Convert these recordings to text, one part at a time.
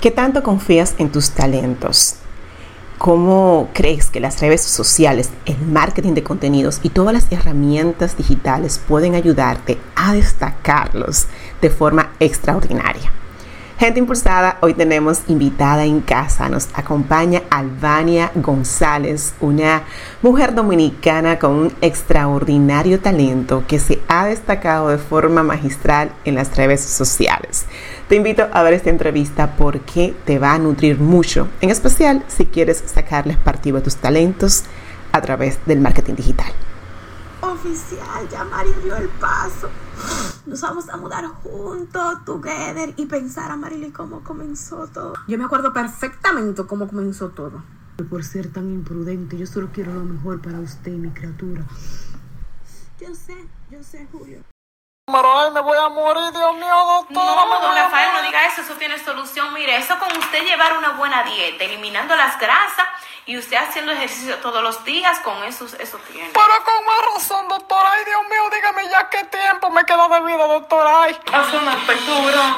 ¿Qué tanto confías en tus talentos? ¿Cómo crees que las redes sociales, el marketing de contenidos y todas las herramientas digitales pueden ayudarte a destacarlos de forma extraordinaria? Gente impulsada, hoy tenemos invitada en casa. Nos acompaña Albania González, una mujer dominicana con un extraordinario talento que se ha destacado de forma magistral en las redes sociales. Te invito a ver esta entrevista porque te va a nutrir mucho, en especial si quieres sacarles partido a tus talentos a través del marketing digital. Oficial, ya Mario dio el paso. Nos vamos a mudar juntos, together, y pensar a Marily cómo comenzó todo. Yo me acuerdo perfectamente cómo comenzó todo. Por ser tan imprudente, yo solo quiero lo mejor para usted, mi criatura. Yo sé, yo sé, Julio. Ay, me voy a morir, Dios mío, doctora. No, don Rafael, no diga eso, eso tiene solución. Mire, eso con usted llevar una buena dieta, eliminando las grasas y usted haciendo ejercicio todos los días, con eso, eso tiene. Pero con más razón, doctora. Ay, Dios mío, dígame ya qué tiempo me queda de vida, doctora. Ay. Hace una apertura.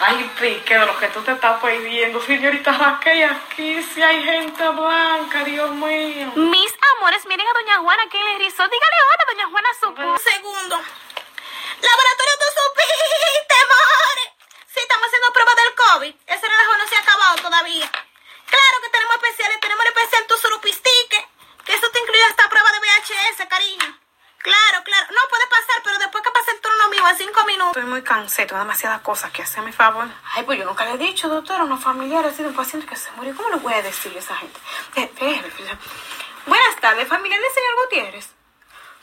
Ay, pique de lo que tú te estás pidiendo, señorita Raquel, aquí sí hay gente blanca, Dios mío. Mis amores, miren a doña Juana en el resort. Dígale hola, doña Juana supo. Segundo. Laboratorio, tú supiste, amores. Sí, estamos haciendo pruebas del COVID. Ese relajo no se ha acabado todavía. Claro que tenemos especiales. Tenemos el especial tu surupistique. Que eso te incluye esta prueba de VHS, cariño. Claro, claro. No puede pasar, pero después que pase el turno mío en cinco minutos. Estoy muy cansada, tengo demasiadas cosas que hacer, mi favor. Ay, pues yo nunca le he dicho, doctora, a unos familiares de un paciente que se murió. ¿Cómo le voy a decir a esa gente? Buenas tardes, familia del señor Gutiérrez.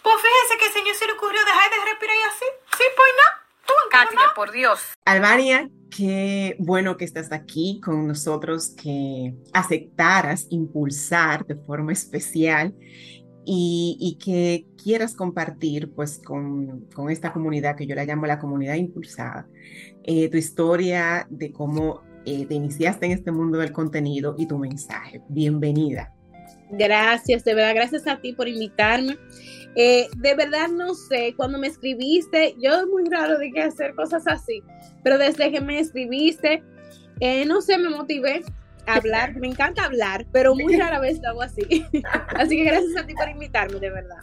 Pues fíjese que el señor se le ocurrió dejar de respirar y así. Sí, pues no. Tú, Katia, por Dios. Albania, qué bueno que estás aquí con nosotros, que aceptaras impulsar de forma especial y, que quieras compartir pues con, con, esta comunidad que yo la llamo la comunidad impulsada, eh, tu historia de cómo eh, te iniciaste en este mundo del contenido y tu mensaje. Bienvenida. Gracias, de verdad, gracias a ti por invitarme. Eh, de verdad no sé, cuando me escribiste, yo es muy raro de que hacer cosas así, pero desde que me escribiste, no sé, me motivé hablar, me encanta hablar, pero muy rara vez lo hago así. así que gracias a ti por invitarme, de verdad.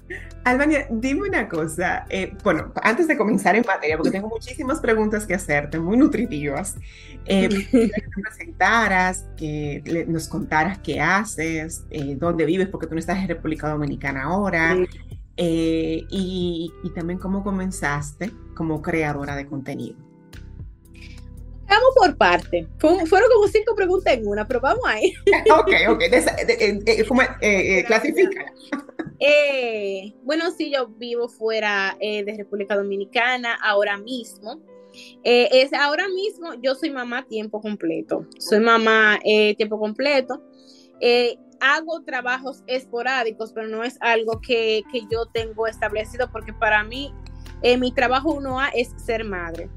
Albania, dime una cosa, eh, bueno, antes de comenzar en materia, porque tengo muchísimas preguntas que hacerte, muy nutritivas, eh, que te presentaras, que nos contaras qué haces, eh, dónde vives, porque tú no estás en República Dominicana ahora, y, y también cómo comenzaste como creadora de contenido. Por parte. fueron como cinco preguntas en una, pero vamos ahí. ok, ok. De, clasifica. bueno, sí, yo vivo fuera eh, de República Dominicana ahora mismo. Eh, es ahora mismo yo soy mamá tiempo completo. Soy mamá eh, tiempo completo. hago trabajos esporádicos, pero no es algo que, que yo tengo establecido porque para mí mi trabajo uno A es ser madre.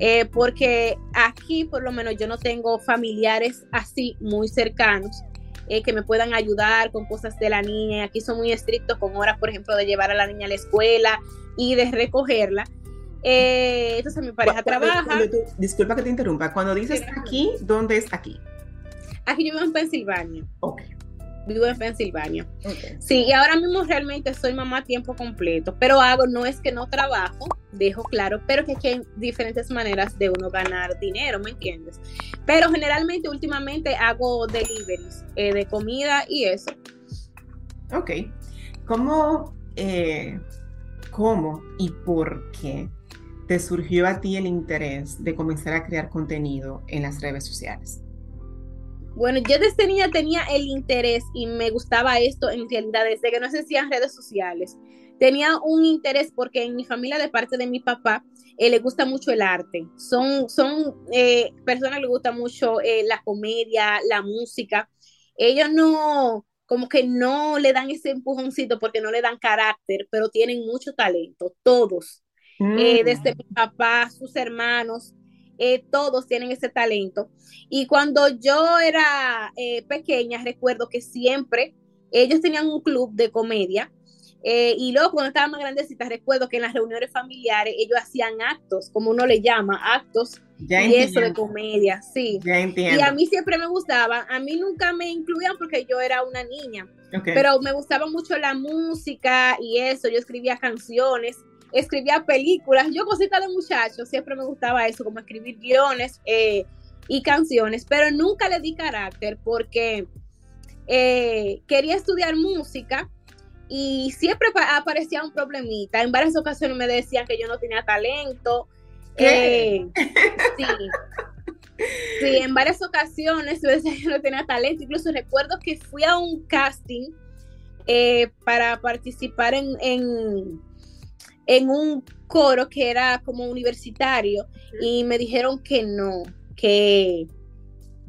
Eh, porque aquí por lo menos yo no tengo familiares así muy cercanos eh, que me puedan ayudar con cosas de la niña. Aquí son muy estrictos con horas, por ejemplo, de llevar a la niña a la escuela y de recogerla. Eh, entonces mi pareja trabaja. disculpa que te interrumpa. Cuando dices aquí, ¿dónde es aquí? Aquí yo vivo en Pensilvania. Ok vivo en Pensilvania. Sí, y ahora mismo realmente soy mamá a tiempo completo, pero hago, no es que no trabajo, dejo claro, pero que, hay diferentes maneras de uno ganar dinero, ¿me entiendes? Pero generalmente últimamente hago deliveries eh, de comida y eso. Ok. ¿Cómo, eh, ¿Cómo y por qué te surgió a ti el interés de comenzar a crear contenido en las redes sociales? Bueno, yo desde niña tenía el interés y me gustaba esto en realidad desde que no hacían redes sociales. Tenía un interés porque en mi familia de parte de mi papá eh, le gusta mucho el arte. Son, son eh, personas que le gusta mucho eh, la comedia, la música. Ellos no, como que no le dan ese empujoncito porque no le dan carácter, pero tienen mucho talento, todos. Mm. desde mi papá, sus hermanos. Eh, todos tienen ese talento. Y cuando yo era eh, pequeña, recuerdo que siempre ellos tenían un club de comedia. eh, y luego cuando estaba más grandecita, recuerdo que en las reuniones familiares ellos hacían actos, como uno le llama, actos Ya y eso de entiendo. comedia, sí. Ya entiendo. Y a mí siempre me gustaba, a mí nunca me incluían porque yo era una niña, Ok. pero me gustaba mucho la música y eso, yo escribía canciones, escribía películas, yo cosita de muchachos, siempre me gustaba eso, como escribir guiones eh, y canciones, pero nunca le di carácter porque eh, quería estudiar música y siempre pa- aparecía un problemita, en varias ocasiones me decían que yo no tenía talento. Eh, sí. Sí, en varias ocasiones yo decía que yo no tenía talento. Incluso recuerdo que fui a un casting eh, para participar en, en, en un coro que era como universitario y me dijeron que no, que,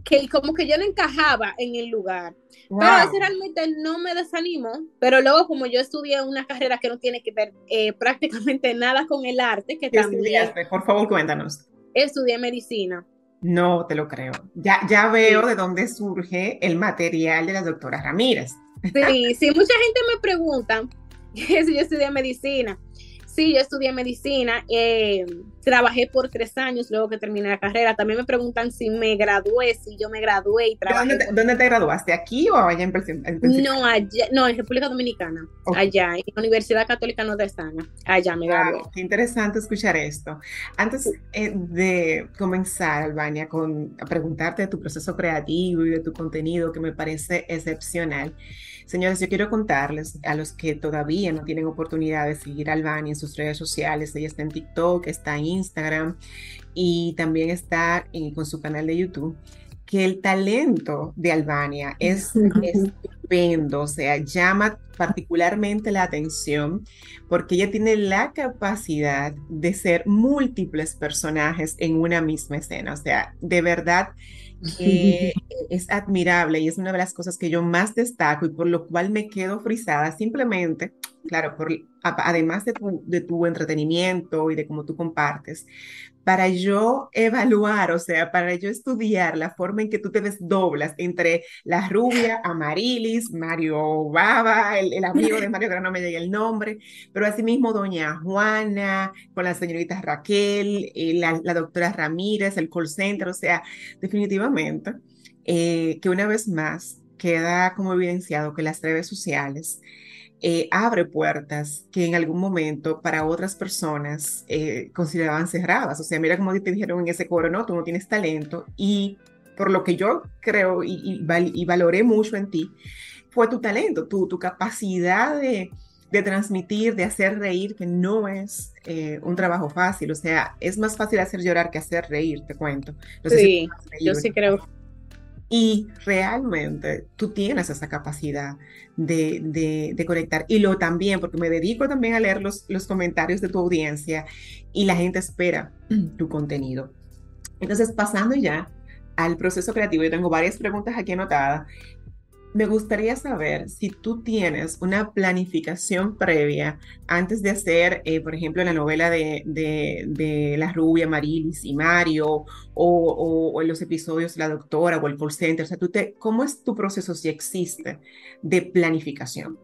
que como que yo no encajaba en el lugar. Pero Wow. eso realmente no me desanimó. Pero luego, como yo estudié una carrera que no tiene que ver eh, prácticamente nada con el arte, que ¿Qué también estudiaste? Por favor, cuéntanos. estudié medicina. No te lo creo. Ya, ya veo de dónde surge el material de la doctora Ramírez. Sí, sí, mucha gente me pregunta si yo estudié medicina. Sí, yo estudié medicina, eh, trabajé por tres años luego que terminé la carrera. También me preguntan si me gradué, si yo me gradué y ¿De trabajé. ¿Dónde te, dónde te graduaste? ¿Aquí o allá en en? No, allá, no, en República Dominicana, allá, en la Universidad Católica Nordestana, allá me gradué. Qué interesante escuchar esto. Antes eh, de comenzar, Albania, con a preguntarte de tu proceso creativo y de tu contenido, que me parece excepcional. Señores, yo quiero contarles a los que todavía no tienen oportunidad de seguir a Albania en sus redes sociales. Ella está en TikTok, está en Instagram y también está eh, con su canal de YouTube. Que el talento de Albania es estupendo, o sea, llama particularmente la atención porque ella tiene la capacidad de ser múltiples personajes en una misma escena. O sea, de verdad que es admirable y es una de las cosas que yo más destaco y por lo cual me quedo frisada simplemente, claro, por, además de tu, de tu entretenimiento y de cómo tú compartes, para yo evaluar, o sea, para yo estudiar la forma en que tú te desdoblas entre la rubia, Amarilis, Mario Baba, el, amigo de Mario, que no me llega el nombre, pero asimismo doña Juana, con la señorita Raquel, eh, la, la doctora Ramírez, el call center, o sea, definitivamente, eh, que una vez más queda como evidenciado que las redes sociales eh, abre puertas que en algún momento para otras personas eh, consideraban cerradas. O sea, mira como te dijeron en ese coro, no, tú no tienes talento y por lo que yo creo y, y, val- y valoré mucho en ti, fue tu talento, tu, tu capacidad de, de transmitir, de hacer reír, que no es eh, un trabajo fácil. O sea, es más fácil hacer llorar que hacer reír, te cuento. No sé si Sí, has yo sí creo. Y realmente tú tienes esa capacidad de, de- de conectar. Y lo también, porque me dedico también a leer los, los comentarios de tu audiencia y la gente espera tu contenido. Entonces, pasando ya al proceso creativo, yo tengo varias preguntas aquí anotadas. Me gustaría saber si tú tienes una planificación previa antes de hacer, eh, por ejemplo, la novela de, de, La Rubia, Marilis y Mario, o, los episodios La Doctora o el call center. O sea, tú te, ¿cómo es tu proceso si existe de planificación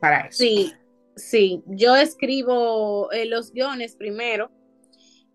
para eso? Sí, sí, yo escribo eh, los guiones primero.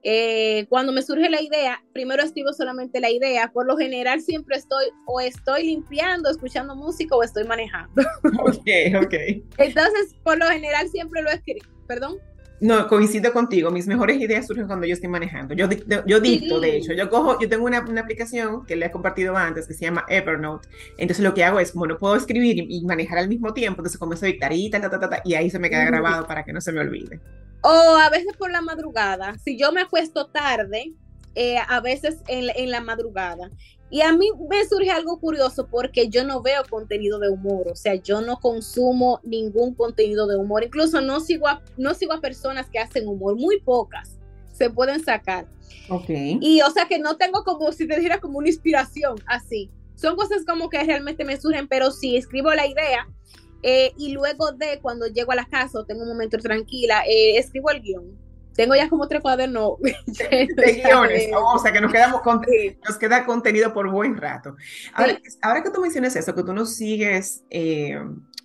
Eh, cuando me surge la idea, primero escribo solamente la idea. Por lo general siempre estoy o estoy limpiando, escuchando música o estoy manejando. Ok, ok. Entonces, por lo general siempre lo escribo. Perdón. No, coincido contigo. Mis mejores ideas surgen cuando yo estoy manejando. Yo, yo dicto, de hecho. Yo cojo, yo tengo una, una aplicación que le he compartido antes que se llama Evernote. Entonces lo que hago es, como no puedo escribir y, y manejar al mismo tiempo, entonces comienzo a dictar y, ta, ta, ta, ta, y ahí se me queda Ujú. grabado para que no se me olvide. O a veces por la madrugada. Si yo me acuesto tarde, eh, a veces en, la- en la madrugada. Y a mí me surge algo curioso porque yo no veo contenido de humor, o sea, yo no consumo ningún contenido de humor, incluso no sigo a, no sigo a personas que hacen humor, muy pocas se pueden sacar. Ok. Y o sea que no tengo como, si te dijera, como una inspiración así. Son cosas como que realmente me surgen, pero sí escribo la idea eh, y luego de cuando llego a la casa tengo un momento tranquila, eh, escribo el guion. tengo ya como tres cuadernos de guiones, o sea que nos, quedamos con, nos queda contenido por buen rato. Ahora, ahora, que tú mencionas eso, que tú no sigues eh,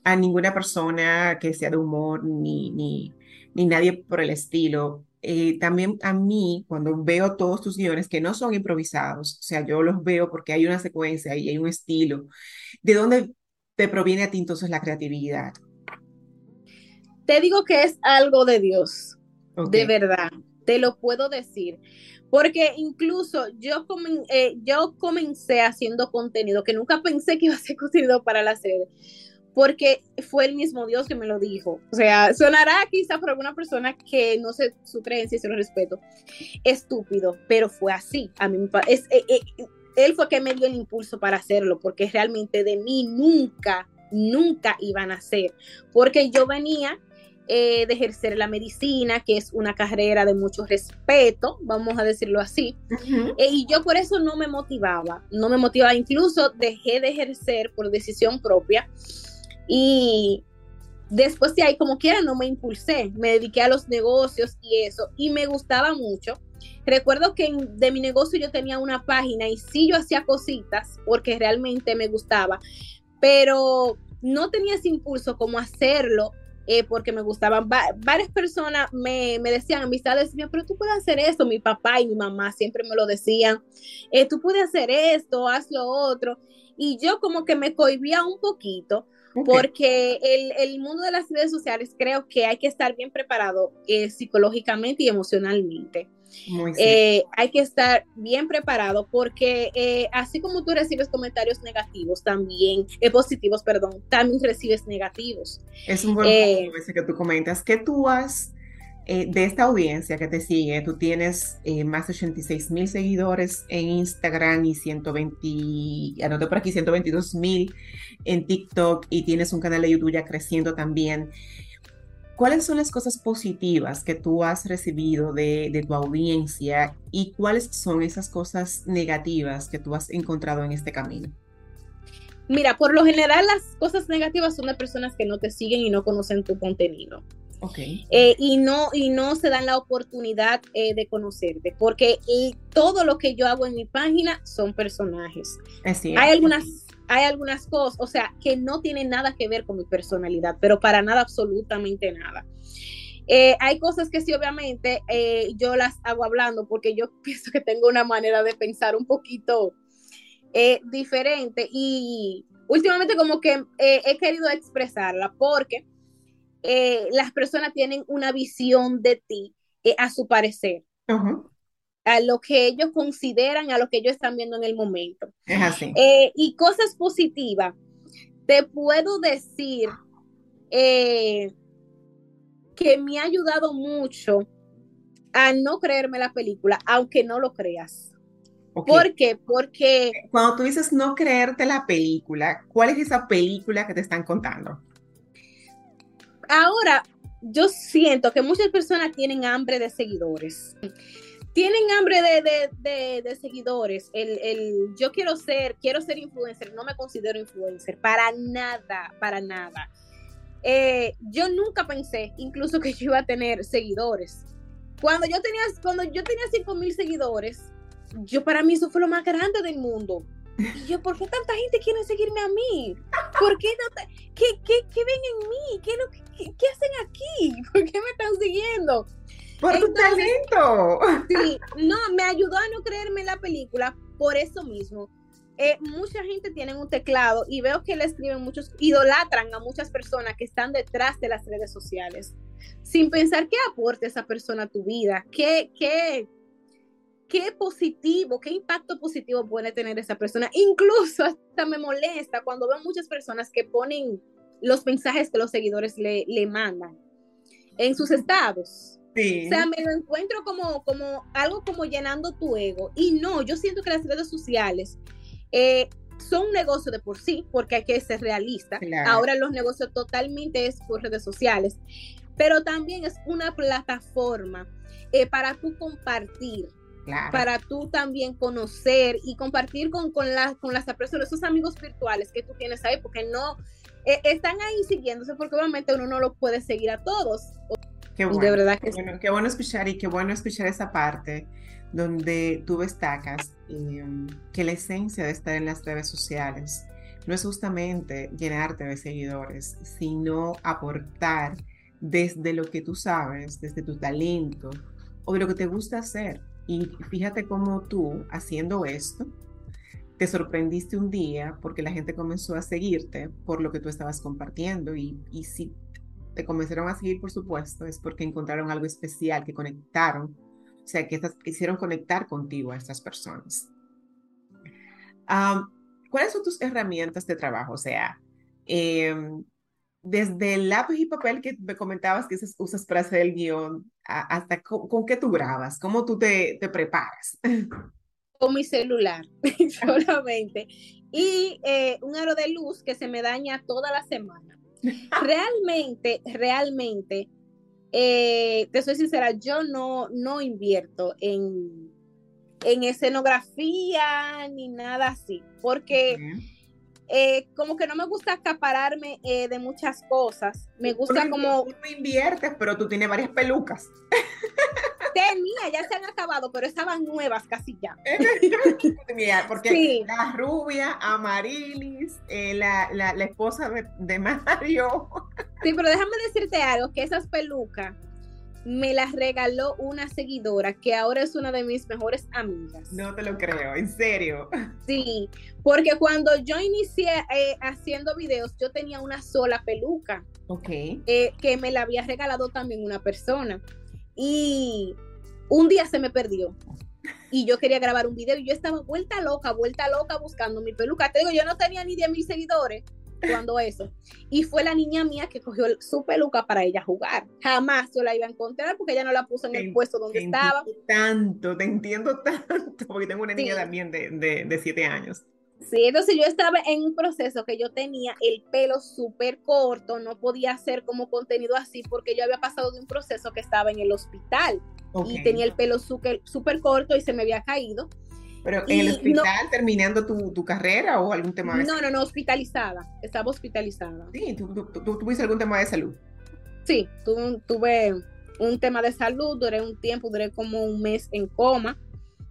a ninguna persona que sea de humor ni, ni, ni nadie por el estilo, eh, también a mí, cuando veo todos tus guiones que no son improvisados, o sea, yo los veo porque hay una secuencia y hay un estilo, ¿de dónde te proviene a ti entonces la creatividad? Te digo que es algo de Dios. De verdad, te lo puedo decir. Porque incluso yo, eh, yo comencé haciendo contenido que nunca pensé que iba a ser contenido para la serie, porque fue el mismo Dios que me lo dijo. O sea, sonará quizá por alguna persona que no sé su creencia y se lo respeto, estúpido, pero fue así. A mí es, eh, eh, él fue que me dio el impulso para hacerlo, porque realmente de mí nunca, nunca iban a hacer, porque yo venía eh, de ejercer la medicina, que es una carrera de mucho respeto, vamos a decirlo así. Eh, y yo por eso no me motivaba, no me motivaba, incluso dejé de ejercer por decisión propia. Y después de ahí, como quiera, no me impulsé, me dediqué a los negocios y eso, y me gustaba mucho. Recuerdo que de mi negocio yo tenía una página y sí yo hacía cositas porque realmente me gustaba, pero no tenía ese impulso como hacerlo eh, porque me gustaban. varias personas me, me decían, amistades, pero tú puedes hacer esto. Mi papá y mi mamá siempre me lo decían. Eh, tú puedes hacer esto, haz lo otro. Y yo como que me cohibía un poquito. Porque el, el, mundo de las redes sociales creo que hay que estar bien preparado eh, psicológicamente y emocionalmente. Eh, hay que estar bien preparado porque eh, así como tú recibes comentarios negativos, también, eh, positivos, perdón, también recibes negativos. Es un buen punto ese que tú comentas. ¿Qué tú has de esta audiencia que te sigue? Tú tienes más de 86 mil seguidores en Instagram y 120, anoté por aquí 122 mil en TikTok y tienes un canal de YouTube ya creciendo también. ¿Cuáles son las cosas positivas que tú has recibido de, tu audiencia y cuáles son esas cosas negativas que tú has encontrado en este camino? Mira, por lo general las cosas negativas son de personas que no te siguen y no conocen tu contenido. Okay. Eh, y, no, y no se dan la oportunidad eh, de conocerte, porque todo lo que yo hago en mi página son personajes. Hay algunas hay algunas cosas, o sea, que no tienen nada que ver con mi personalidad, pero para nada, absolutamente nada. Eh, hay cosas que sí, obviamente, eh, yo las hago hablando porque yo pienso que tengo una manera de pensar un poquito eh, diferente y últimamente como que he querido expresarla porque las personas tienen una visión de ti a su parecer a lo que ellos consideran, a lo que ellos están viendo en el momento. Es así. Eh, y cosas positivas. Te puedo decir eh, que me ha ayudado mucho a no creerme la película, aunque no lo creas. ¿Por qué? Porque... Cuando tú dices no creerte la película, ¿cuál es esa película que te están contando? Ahora, yo siento que muchas personas tienen hambre de seguidores tienen hambre de, seguidores. El, yo quiero ser, quiero ser influencer, no me considero influencer, para nada, para nada. Eh, yo nunca pensé incluso que yo iba a tener seguidores. Cuando yo tenía, cuando yo tenía 5 mil seguidores, yo para mí eso fue lo más grande del mundo. Y yo, ¿por qué tanta gente quiere seguirme a mí? ¿Por qué, qué, qué, ven en mí? ¿Qué, ¿Qué hacen aquí? ¿Por qué me están siguiendo? Por tu talento. Sí, no, me ayudó a no creerme la película por eso mismo. Eh, mucha gente tiene un teclado y veo que le escriben muchos, idolatran a muchas personas que están detrás de las redes sociales, sin pensar qué aporta esa persona a tu vida, qué, qué, qué positivo, qué impacto positivo puede tener esa persona. Incluso hasta me molesta cuando veo muchas personas que ponen los mensajes que los seguidores le, le mandan en sus estados. O sea, me lo encuentro como, como algo como llenando tu ego. Y no, yo siento que las redes sociales eh, son un negocio de por sí, porque hay que ser realista. Ahora los negocios totalmente es por redes sociales, pero también es una plataforma eh, para tú compartir. Para tú también conocer y compartir con, con, con las personas, esos amigos virtuales que tú tienes ahí, porque no eh, están ahí siguiéndose, porque obviamente uno no lo puede seguir a todos Qué bueno, de verdad que bueno, qué bueno escuchar y qué bueno escuchar esa parte donde tú destacas eh, que la esencia de estar en las redes sociales no es justamente llenarte de seguidores, sino aportar desde lo que tú sabes, desde tu talento o de lo que te gusta hacer. Y fíjate cómo tú, haciendo esto, te sorprendiste un día porque la gente comenzó a seguirte por lo que tú estabas compartiendo y, y si te comenzaron a seguir, por supuesto, es porque encontraron algo especial, que conectaron, o sea, que estas, hicieron conectar contigo a estas personas. ¿Cuáles son tus herramientas de trabajo? O sea, eh, desde el lápiz y papel que me comentabas que usas para hacer el guion, hasta con, qué tú grabas, cómo tú te, te preparas. Con mi celular solamente. Y eh, un aro de luz que se me daña toda la semana. Realmente, realmente, eh, te soy sincera, yo no, no invierto en, en escenografía ni nada así, porque eh, como que no me gusta acapararme eh, de muchas cosas. Me gusta Tú como... Tú inviertes, pero tú tienes varias pelucas. Tenía, ya se han acabado, pero estaban nuevas casi ya. Mira, porque Sí. la rubia, Amarilis, eh, la, la, la esposa de, de Mario. Sí, pero déjame decirte algo, que esas pelucas me las regaló una seguidora que ahora es una de mis mejores amigas. No te lo creo, en serio. Sí, porque cuando yo inicié eh, haciendo videos, yo tenía una sola peluca Ok. eh, que me la había regalado también una persona. Y un día se me perdió. Y yo quería grabar un video y yo estaba vuelta loca, vuelta loca buscando mi peluca. Te digo, yo no tenía ni 10 mil seguidores cuando eso. Y fue la niña mía que cogió su peluca para ella jugar. Jamás yo la iba a encontrar porque ella no la puso en el Te- puesto donde te estaba. entiendo Tanto, te entiendo tanto, porque tengo una niña Sí. también de, de, de siete años. Sí, entonces yo estaba en un proceso que yo tenía el pelo súper corto, no podía hacer como contenido así porque yo había pasado de un proceso que estaba en el hospital y tenía el pelo súper corto y se me había caído. Pero en el hospital, terminando tu, tu carrera o algún tema de No, no, no, hospitalizada, estaba hospitalizada. Sí, ¿tú, tú, tú tuviste algún tema de salud. Sí, tuve, tuve un tema de salud, duré un tiempo, duré como un mes en coma.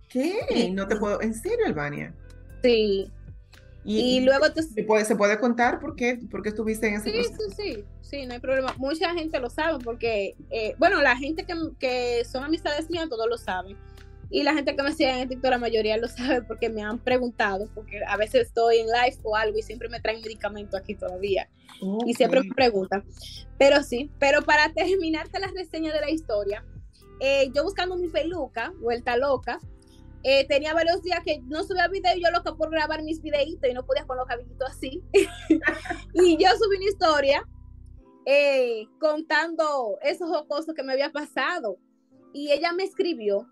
¿Qué? No te puedo. ¿En serio, Albania? Sí, y, luego entonces, ¿se puede, ¿Se puede contar por qué, por qué estuviste en ese Sí, proceso? sí, sí, sí, no hay problema. Mucha gente lo sabe porque, eh, bueno, la gente que, que son amistades mías, todos lo saben. Y la gente que me sigue en TikTok, la mayoría lo sabe porque me han preguntado, porque a veces estoy en live o algo y siempre me traen medicamento aquí todavía. Y siempre me preguntan. Pero sí, pero para terminarte la reseña de la historia, eh, yo buscando mi peluca, vuelta loca, eh, tenía varios días que no subía video, yo loca por grabar mis videitos y no podía con los cabellitos así. y yo subí una historia eh, contando esos jocosos que me había pasado. Y ella me escribió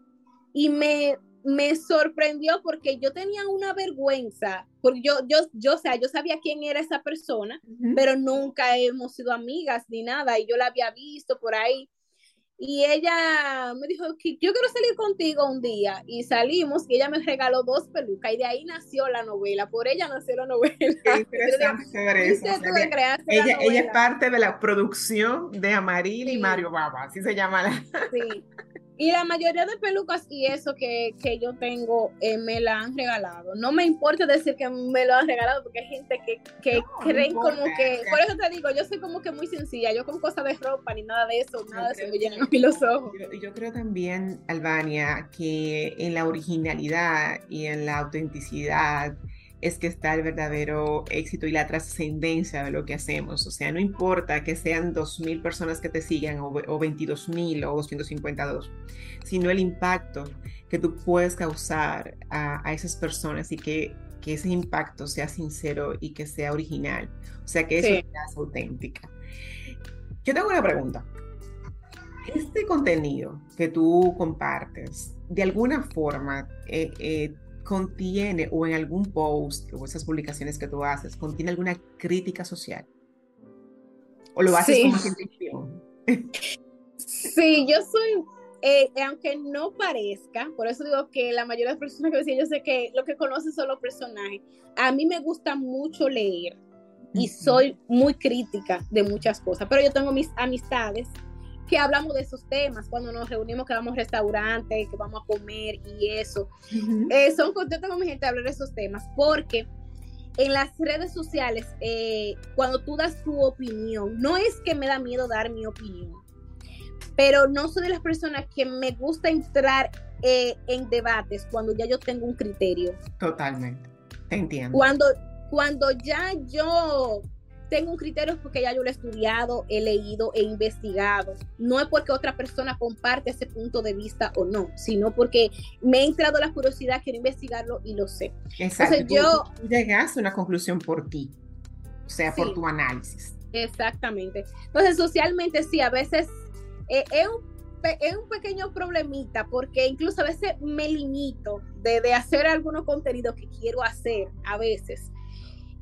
y me, me sorprendió porque yo tenía una vergüenza, porque yo, yo, yo, o sea, yo sabía quién era esa persona, pero nunca hemos sido amigas ni nada, y yo la había visto por ahí. Y ella me dijo que yo quiero salir contigo un día. Y salimos y ella me regaló dos pelucas. Y de ahí nació la novela. Por ella nació la novela. Qué interesante saber eso. O sea, ella, ella es parte de la producción de Amaril y. Mario Baba, así se llama la. Sí. Y la mayoría de pelucas y eso que, que yo tengo eh, me la han regalado. No me importa decir que me lo han regalado porque hay gente que, que No, creen como que... Por eso te digo, yo soy como que muy sencilla. Yo con cosas de ropa ni nada de eso, nada de eso me llenan a los ojos. Yo, yo creo también, Albania, que en la originalidad y en la autenticidad es que está el verdadero éxito y la trascendencia de lo que hacemos. O sea, no importa que sean 2.000 personas que te sigan o, o 22.000 o 252, sino el impacto que tú puedes causar a, a esas personas y que, que ese impacto sea sincero y que sea original. O sea, que eso Sí. hace auténtica. Yo tengo una pregunta. Este contenido que tú compartes, de alguna forma, eh, eh, contiene o en algún post o esas publicaciones que tú haces, contiene alguna crítica social? ¿O lo haces Sí. con más intención? Sí, yo soy, eh, aunque no parezca, por eso digo que la mayoría de las personas que me yo sé que lo que conocen son los personajes. A mí me gusta mucho leer y soy muy crítica de muchas cosas, pero yo tengo mis amistades que hablamos de esos temas, cuando nos reunimos, que vamos a restaurantes, que vamos a comer y eso. Eh, son contentos con mi gente de hablar de esos temas, porque en las redes sociales, eh, cuando tú das tu opinión, no es que me da miedo dar mi opinión, pero no soy de las personas que me gusta entrar eh, en debates cuando ya yo tengo un criterio. Totalmente, te entiendo. Cuando, cuando ya yo tengo un criterio porque ya yo lo he estudiado, he leído, he investigado. No es porque otra persona comparte ese punto de vista o no, sino porque me ha entrado la curiosidad, quiero investigarlo y lo sé. Exacto. Entonces, yo, tú, a una conclusión por ti, o sea, por tu análisis. Exactamente. Entonces, socialmente sí, a veces eh, es, un, es un pequeño problemita porque incluso a veces me limito de, de hacer algunos contenidos que quiero hacer a veces.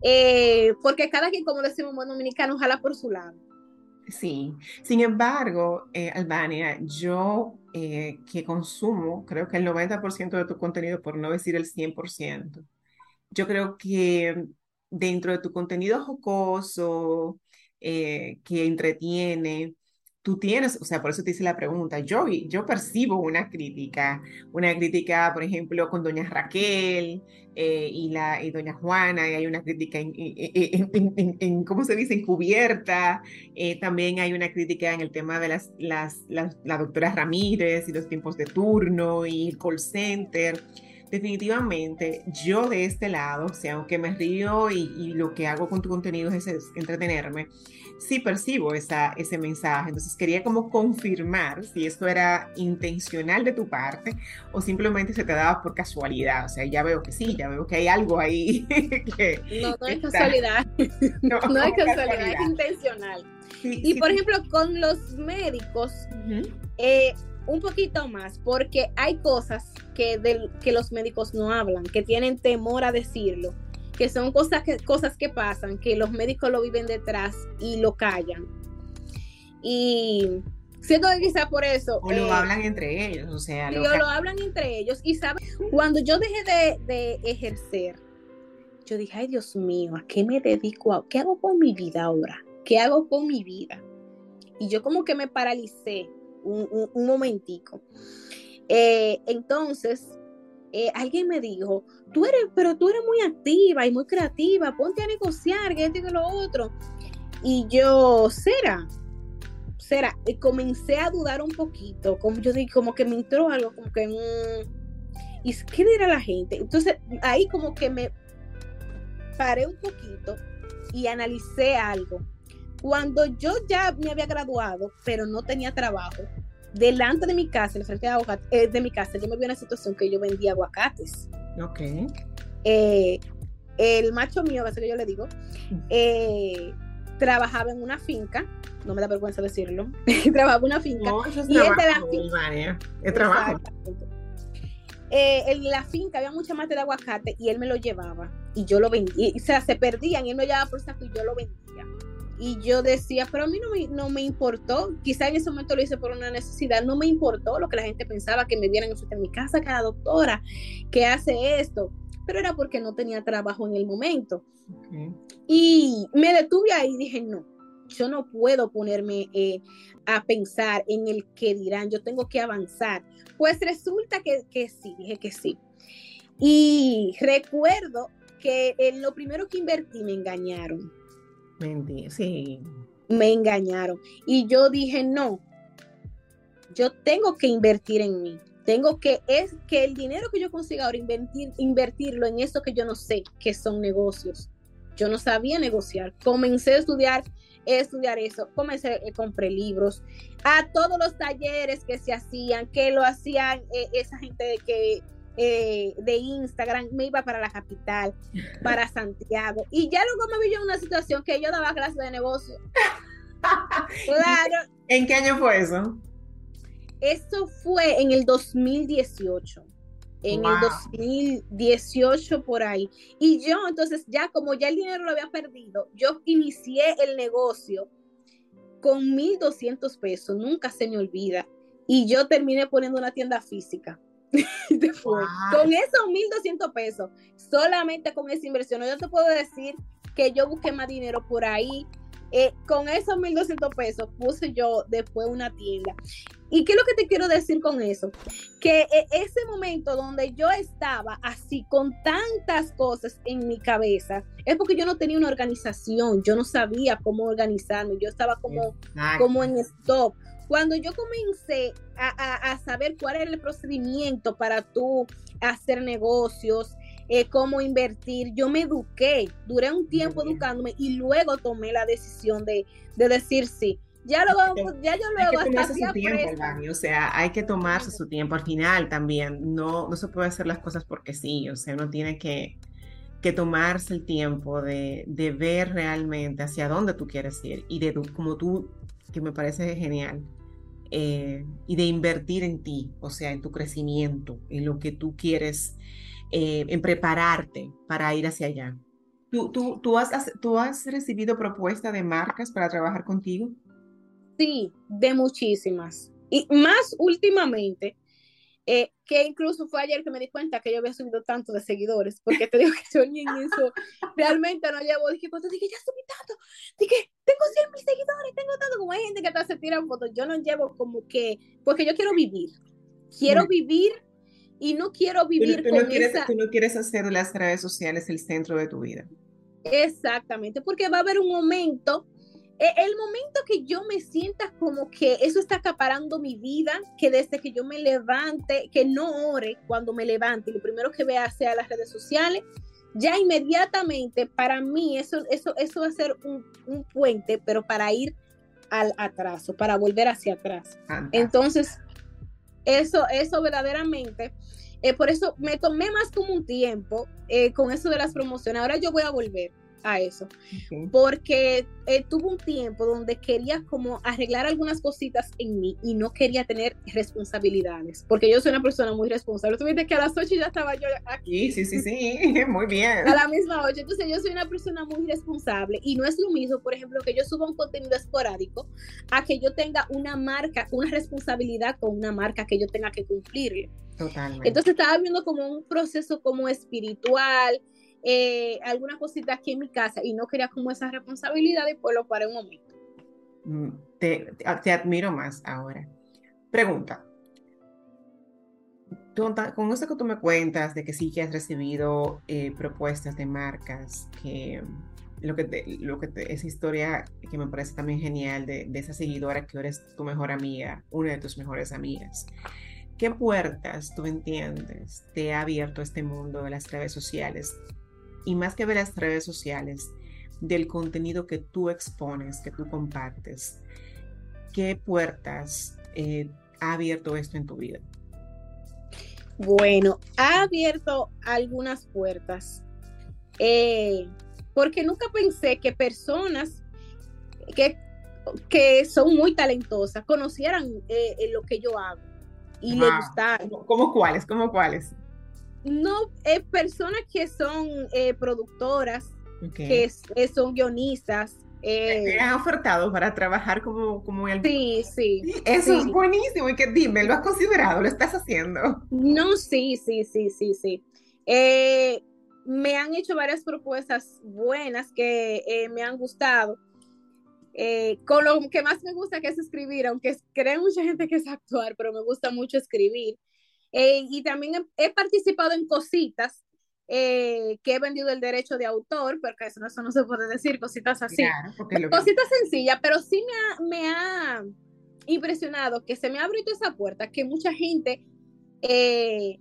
Eh, porque cada quien, como decimos en buen dominicano, jala por su lado. Sí, sin embargo, eh, Albania, yo eh, que consumo, creo que el 90% de tu contenido, por no decir el 100%, yo creo que dentro de tu contenido jocoso, eh, que entretiene, tú tienes, o sea, por eso te hice la pregunta, yo, yo percibo una crítica, una crítica, por ejemplo, con doña Raquel eh, y, la, y doña Juana, y hay una crítica en, en- en- en- ¿cómo se dice?, encubierta. Eh, también hay una crítica en el tema de las, las, las- la doctora Ramírez y los tiempos de turno y el call center. Definitivamente, yo de este lado, o sea, aunque me río y, y lo que hago con tu contenido es, es entretenerme, sí percibo esa, ese mensaje. Entonces quería como confirmar si esto era intencional de tu parte o simplemente se te daba por casualidad. O sea, ya veo que sí, ya veo que hay algo ahí que... No, no es casualidad, no, no es como casualidad, es intencional. Sí, Y sí, por sí. ejemplo, con los médicos, Ujú. eh, un poquito más, porque hay cosas que, del- que los médicos no hablan, que tienen temor a decirlo, que son cosas que, cosas que pasan, que los médicos lo viven detrás y lo callan. Y siento que quizá por eso... O lo eh, hablan entre ellos, o sea, lo lo, hablan entre ellos y saben, cuando yo dejé de, de ejercer, yo dije, ay Dios mío, ¿a qué me dedico? a- ¿Qué hago con mi vida ahora? ¿Qué hago con mi vida? Y yo como que me paralicé un, un- un momentico. Eh, entonces, eh, alguien me dijo, tú eres, pero tú eres muy activa y muy creativa, ponte a negociar, que esto y lo otro. Y yo, ¿será? será, y comencé a dudar un poquito, como yo dije, como que me entró algo, como que, mm, ¿y qué dirá la gente? Entonces, ahí como que me paré un poquito y analicé algo. Cuando yo ya me había graduado, pero no tenía trabajo, delante de mi casa, en frente de, eh, de mi casa, yo me vi una situación que yo vendía aguacates. Ok. Eh, el macho mío, que es lo que yo le digo, eh, trabajaba en una finca, no me da vergüenza decirlo, trabajaba en una finca. No, eso es y de la trabajo, finca. Es trabajo. Eh, en la finca había mucha mata de aguacate y él me lo llevaba y yo lo vendía. O sea, se perdían y él me lo llevaba por saco y yo lo vendía. Y yo decía, pero a mí no me, no me importó. Quizá en ese momento lo hice por una necesidad. No me importó lo que la gente pensaba que me vieran en mi casa, que la doctora que hace esto. Pero era porque no tenía trabajo en el momento. Ok. Y me detuve ahí y dije, no, yo no puedo ponerme eh, a pensar en el que dirán, yo tengo que avanzar. Pues resulta que, que sí, dije que sí. Y recuerdo que en lo primero que invertí me engañaron, Sí. me engañaron. Y yo dije, no, yo tengo que invertir en mí. Tengo que, es que el dinero que yo consiga ahora, invertir, invertirlo en eso que yo no sé, que son negocios. Yo no sabía negociar. Comencé a estudiar, a estudiar eso. Comencé, eh, compré libros. A todos los talleres que se hacían, que lo hacían eh, esa gente que eh, de Instagram, me iba para la capital, para Santiago. Y ya luego me vi yo en una situación que yo daba clases de negocio. Claro, ¿En qué año fue eso? eso fue en el 2018. En Wow. el 2018 por ahí. Y yo entonces ya como ya el dinero lo había perdido, yo inicié el negocio con 1.200 pesos, nunca se me olvida. Y yo terminé poniendo una tienda física. Después, Wow. Con esos 1.200 pesos, solamente con esa inversión. Yo te puedo decir que yo busqué más dinero por ahí eh, con esos 1.200 pesos puse yo después una tienda. ¿Y qué es lo que te quiero decir con eso? Que eh, ese momento donde yo estaba así con tantas cosas en mi cabeza, es porque yo no tenía una organización, yo no sabía cómo organizarme, yo estaba como, como en stop. Cuando yo comencé a, a, a, saber cuál era el procedimiento para tú hacer negocios, eh, cómo invertir, yo me eduqué, duré un tiempo educándome y luego tomé la decisión de, de decir sí. Ya luego, ya yo luego hay que tomarse su tiempo, Dani, o sea, hay que tomarse su tiempo al final también. No, no se puede hacer las cosas porque sí, o sea, uno tiene que, que tomarse el tiempo de, de, ver realmente hacia dónde tú quieres ir y de como tú, que me parece genial, eh, y de invertir en ti, o sea, en tu crecimiento, en lo que tú quieres, eh, en prepararte para ir hacia allá. ¿Tú, tú, tú, has, ¿Tú has recibido propuestas de marcas para trabajar contigo? Sí, de muchísimas. Y más últimamente, eh, que incluso fue ayer que me di cuenta que yo había subido tanto de seguidores, porque te digo que yo ni en eso realmente no llevo, dije, cuando dije, ya subí tanto, dije, tengo 100 mil seguidores, tengo tanto, como hay gente que hasta se tira fotos, yo no llevo como que, porque yo quiero vivir, quiero vivir y no quiero vivir tú, tú con no quieres, esa... Tú no quieres hacer las redes sociales el centro de tu vida. Exactamente, porque va a haber un momento el momento que yo me sienta como que eso está acaparando mi vida, que desde que yo me levante, que no ore cuando me levante, lo primero que vea sea las redes sociales, ya inmediatamente para mí eso, eso, eso va a ser un, un puente, pero para ir al atraso, para volver hacia atrás. Entonces, eso, eso verdaderamente, eh, por eso me tomé más como un tiempo eh, con eso de las promociones. Ahora yo voy a volver a eso, okay. porque eh, tuvo un tiempo donde quería como arreglar algunas cositas en mí y no quería tener responsabilidades, porque yo soy una persona muy responsable. Tú viste que a las 8 ya estaba yo aquí. Sí, sí, sí, sí, muy bien. A la misma 8, entonces yo soy una persona muy responsable y no es lo mismo, por ejemplo, que yo suba un contenido esporádico a que yo tenga una marca, una responsabilidad con una marca que yo tenga que cumplir. Totalmente. Entonces estaba viendo como un proceso como espiritual, eh, algunas cositas aquí en mi casa y no quería como esa responsabilidad y pues lo paré un momento. Mm, te, te admiro más ahora. Pregunta. Con esto que tú me cuentas de que sí que has recibido eh, propuestas de marcas, que lo que, te, lo que te, esa historia que me parece también genial de, de esa seguidora que ahora es tu mejor amiga, una de tus mejores amigas. ¿Qué puertas tú entiendes te ha abierto este mundo de las redes sociales y más que ver las redes sociales, del contenido que tú expones, que tú compartes, ¿qué puertas eh, ha abierto esto en tu vida? Bueno, ha abierto algunas puertas, eh, porque nunca pensé que personas que, que son muy talentosas conocieran eh, lo que yo hago y wow. les gustara. ¿Cómo cuáles? ¿Cómo cuáles? No eh, personas que son eh, productoras, okay. que eh, son guionistas. ¿Te han ofertado para trabajar como, como el... Sí, sí. Eso sí. es buenísimo. Y que dime, ¿lo has considerado? ¿Lo estás haciendo? No, sí, sí, sí, sí, sí. me han hecho varias propuestas buenas que me han gustado. con lo que más me gusta que es escribir, aunque cree mucha gente que es actuar, pero me gusta mucho escribir. Eh, y también he, he, participado en cositas eh, que he vendido el derecho de autor, porque eso, eso no se puede decir, cositas así. Claro, cositas sencillas, pero sí me ha, me ha, impresionado que se me ha abierto esa puerta, que mucha gente eh,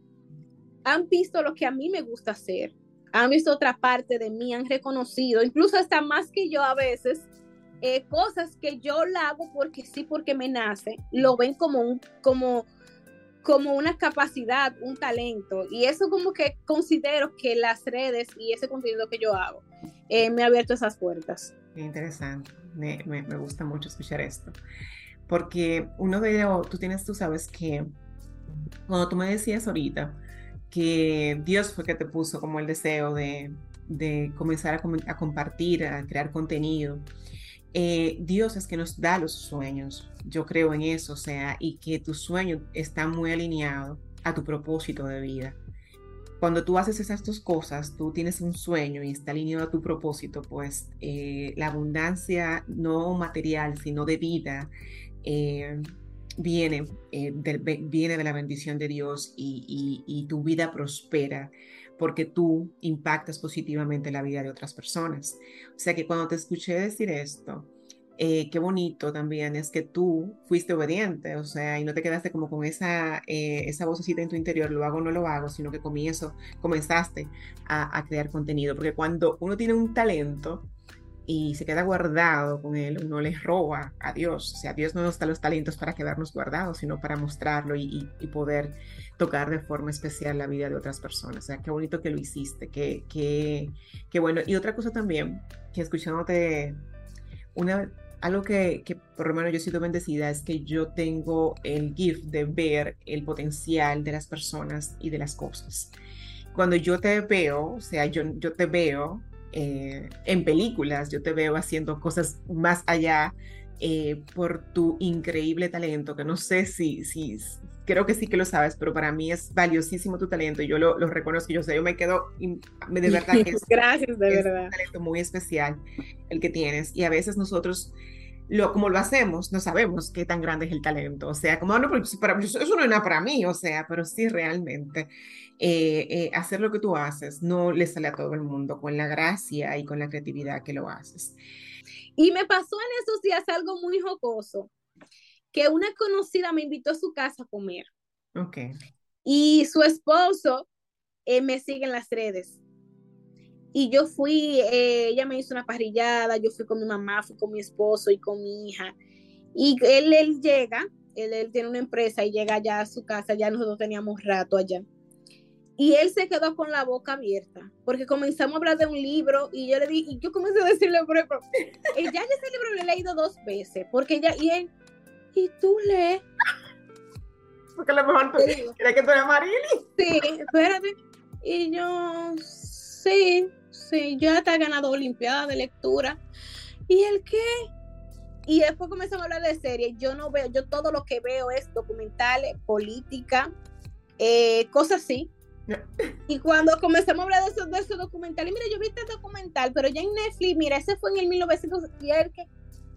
han visto lo que a mí me gusta hacer, han visto otra parte de mí, han reconocido, incluso hasta más que yo a veces, eh, cosas que yo la hago porque sí, porque me nace, lo ven como un, como como una capacidad, un talento. Y eso como que considero que las redes y ese contenido que yo hago eh, me ha abierto esas puertas. Qué interesante. Me, me, me, gusta mucho escuchar esto. Porque uno de ellos, tú tienes, tú sabes que cuando tú me decías ahorita que Dios fue que te puso como el deseo de, de comenzar a, a compartir, a crear contenido. Eh, Dios es que nos da los sueños. Yo creo en eso, o sea, y que tu sueño está muy alineado a tu propósito de vida. cuando tú haces esas dos cosas, tú tienes un sueño y está alineado a tu propósito, pues eh, la abundancia no material, sino de vida, eh, viene, eh, de, viene de la bendición de Dios y, y, tu vida prospera porque tú impactas positivamente la vida de otras personas. O sea que cuando te escuché decir esto, eh, qué bonito también es que tú fuiste obediente, o sea, y no te quedaste como con esa, eh, esa vocecita en tu interior, lo hago o no lo hago, sino que comienzo, comenzaste a, a, crear contenido, porque cuando uno tiene un talento y se queda guardado con él, uno le roba a Dios, o sea, Dios no nos da los talentos para quedarnos guardados, sino para mostrarlo y, y, poder tocar de forma especial la vida de otras personas, o sea, qué bonito que lo hiciste, qué, qué, qué bueno. Y otra cosa también, que escuchándote una algo que, que, por lo menos yo sido bendecida es que yo tengo el gift de ver el potencial de las personas y de las cosas. Cuando yo te veo, o sea, yo, yo te veo eh, en películas, yo te veo haciendo cosas más allá eh, por tu increíble talento, que no sé si, si, creo que sí que lo sabes, pero para mí es valiosísimo tu talento y yo lo, lo reconozco, yo sé, yo me quedo, de verdad que es, Gracias, de es verdad. un talento muy especial el que tienes y a veces nosotros... Lo, como lo hacemos, no sabemos qué tan grande es el talento. O sea, como, no, pues para, eso no es nada para mí, o sea, pero sí realmente eh, eh, hacer lo que tú haces no le sale a todo el mundo con la gracia y con la creatividad que lo haces. Y me pasó en esos días algo muy jocoso, que una conocida me invitó a su casa a comer. Ok. Y su esposo eh, me sigue en las redes. Y yo fui, eh, ella me hizo una parrillada, yo fui con mi mamá, fui con mi esposo y con mi hija. Y él, él llega, él, él tiene una empresa y llega allá a su casa, ya nosotros teníamos rato allá. Y él se quedó con la boca abierta, porque comenzamos a hablar de un libro y yo le di, y yo comencé a decirle, por ejemplo, eh, ya ese libro lo he leído dos veces, porque ya, y él, y tú lees. Porque a lo mejor tú crees que tú eres Marily. Sí, espérate. Y yo, sí, sí, yo hasta he ganado Olimpiada de lectura. ¿Y el qué? Y después comenzamos a hablar de series. Yo no veo, yo todo lo que veo es documentales, política, eh, cosas así. Y cuando comenzamos a hablar de esos, de esos documentales, mira, yo vi este documental, pero ya en Netflix, mira, ese fue en el 1900, y él que,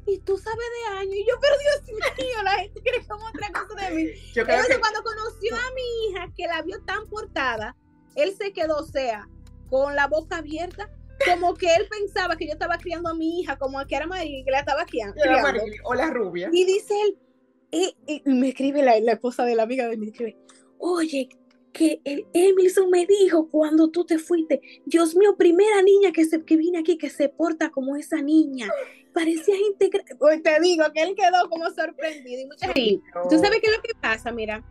y tú sabes de año, y yo, pero Dios mío, la gente cree como otra cosa de mí. Yo creo Entonces, que- cuando conoció a mi hija, que la vio tan portada, él se quedó, o sea, con la boca abierta, como que él pensaba que yo estaba criando a mi hija, como que era María, que la estaba criando. Era o la rubia. Y dice él, eh, eh, me escribe la, la esposa de la amiga de mí, escribe, oye, que el Emilson me dijo cuando tú te fuiste, Dios mío, primera niña que, se, que viene aquí que se porta como esa niña. Parecía gente... gra- Pues te digo que él quedó como sorprendido y mucha gente... Tú sabes qué es lo que pasa, mira,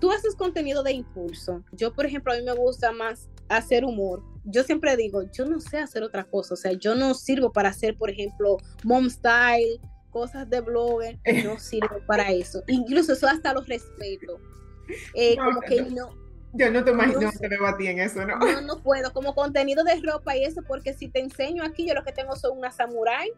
tú haces contenido de impulso. Yo, por ejemplo, a mí me gusta más hacer humor. Yo siempre digo, yo no sé hacer otra cosa, o sea, yo no sirvo para hacer, por ejemplo, mom style, cosas de blogger, no sirvo para eso. Incluso eso hasta los respeto. Eh, No, como que no. Yo no te imagino, No no sé. te veo a ti en eso, ¿no? no, no puedo, como contenido de ropa y eso, porque si te enseño aquí, yo lo que tengo son una samurai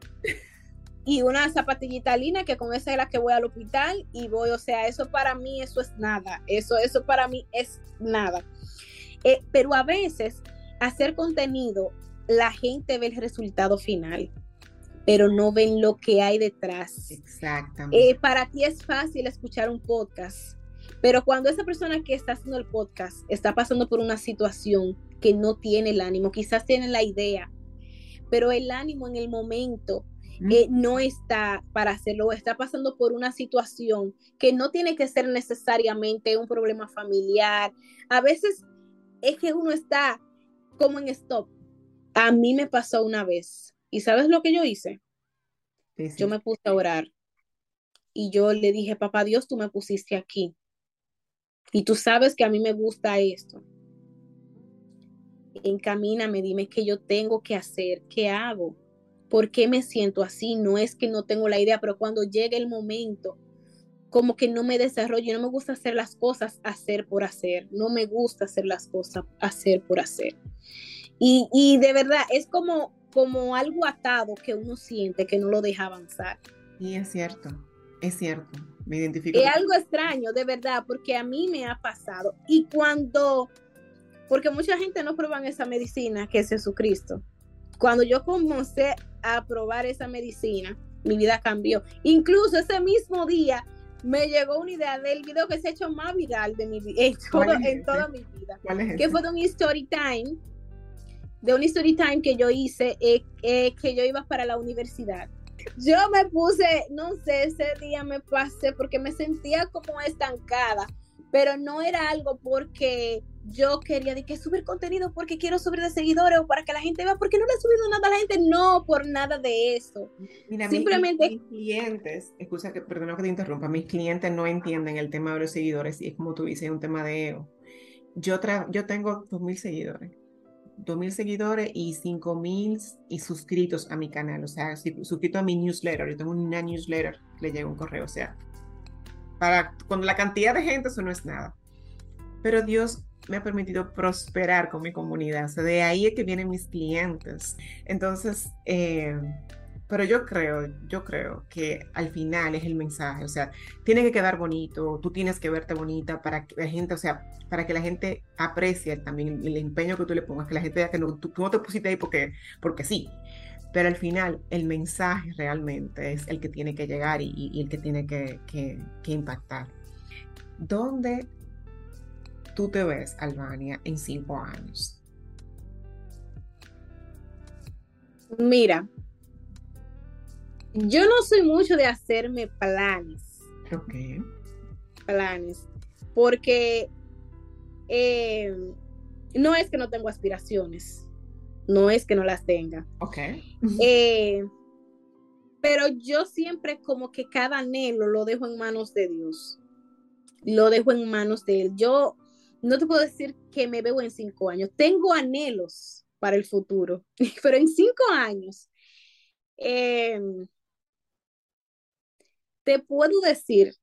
y una zapatillita lina, que con esa es la que voy al hospital y voy, o sea, eso para mí, eso es nada, eso, eso para mí es nada. Eh, pero a veces, hacer contenido, la gente ve el resultado final, pero no ven lo que hay detrás. Exactamente. Eh, para ti es fácil escuchar un podcast, pero cuando esa persona que está haciendo el podcast está pasando por una situación que no tiene el ánimo, quizás tiene la idea, pero el ánimo en el momento eh, no está para hacerlo, está pasando por una situación que no tiene que ser necesariamente un problema familiar. A veces es que uno está como en stop. A mí me pasó una vez. ¿Y sabes lo que yo hice? Sí, sí. Yo me puse a orar y yo le dije, papá Dios, tú me pusiste aquí. Y tú sabes que a mí me gusta esto. Encamíname, dime qué yo tengo que hacer, qué hago, por qué me siento así. No es que no tengo la idea, pero cuando llegue el momento, como que no me desarrollo, no me gusta hacer las cosas hacer por hacer, no me gusta hacer las cosas hacer por hacer. Y, y de verdad es como, como algo atado que uno siente que no lo deja avanzar. Sí, es cierto. Es cierto. Me identifico. Es algo extraño, de verdad, porque a mí me ha pasado. Y cuando, porque mucha gente no prueba esa medicina que es Jesucristo. Cuando yo comencé a probar esa medicina, mi vida cambió. Incluso ese mismo día me llegó una idea del video que se ha hecho más viral de mi en, todo, en toda mi vida. que fue de un story time, de un story time que yo hice, eh, eh, que yo iba para la universidad. Yo me puse, no sé, ese día me pasé porque me sentía como estancada, pero no era algo porque yo quería de que subir contenido porque quiero subir de seguidores o para que la gente vea porque no le he subido nada a la gente, no por nada de eso. Mira, Simplemente mis, clientes, excusa que perdona que te interrumpa, mis clientes no entienden el tema de los seguidores y es como tú dices, un tema de ego. Yo yo tengo 2000 seguidores. 2000 seguidores y 5000 y suscritos a mi canal, o sea, suscrito a mi newsletter. Yo tengo una newsletter le llega un correo, o sea, para con la cantidad de gente eso no es nada. Pero Dios me ha permitido prosperar con mi comunidad. O sea, de ahí es que vienen mis clientes. Entonces, eh, pero yo creo, yo creo que al final es el mensaje. O sea, tiene que quedar bonito, tú tienes que verte bonita para que la gente, o sea, para que la gente aprecie también el, empeño que tú le pongas, que la gente vea que no, tú, no te pusiste ahí porque, porque sí. Pero al final, el mensaje realmente es el que tiene que llegar y, el que tiene que, que impactar. ¿Dónde tú te ves, Albania, en cinco años? Mira, yo no soy mucho de hacerme planes. Ok. Planes. Porque eh, no es que no tengo aspiraciones. No es que no las tenga. Ok. Eh, pero yo siempre como que cada anhelo lo dejo en manos de Dios. Lo dejo en manos de Él. Yo no te puedo decir que me veo en cinco años. Tengo anhelos para el futuro, pero en cinco años em, te puedo decir,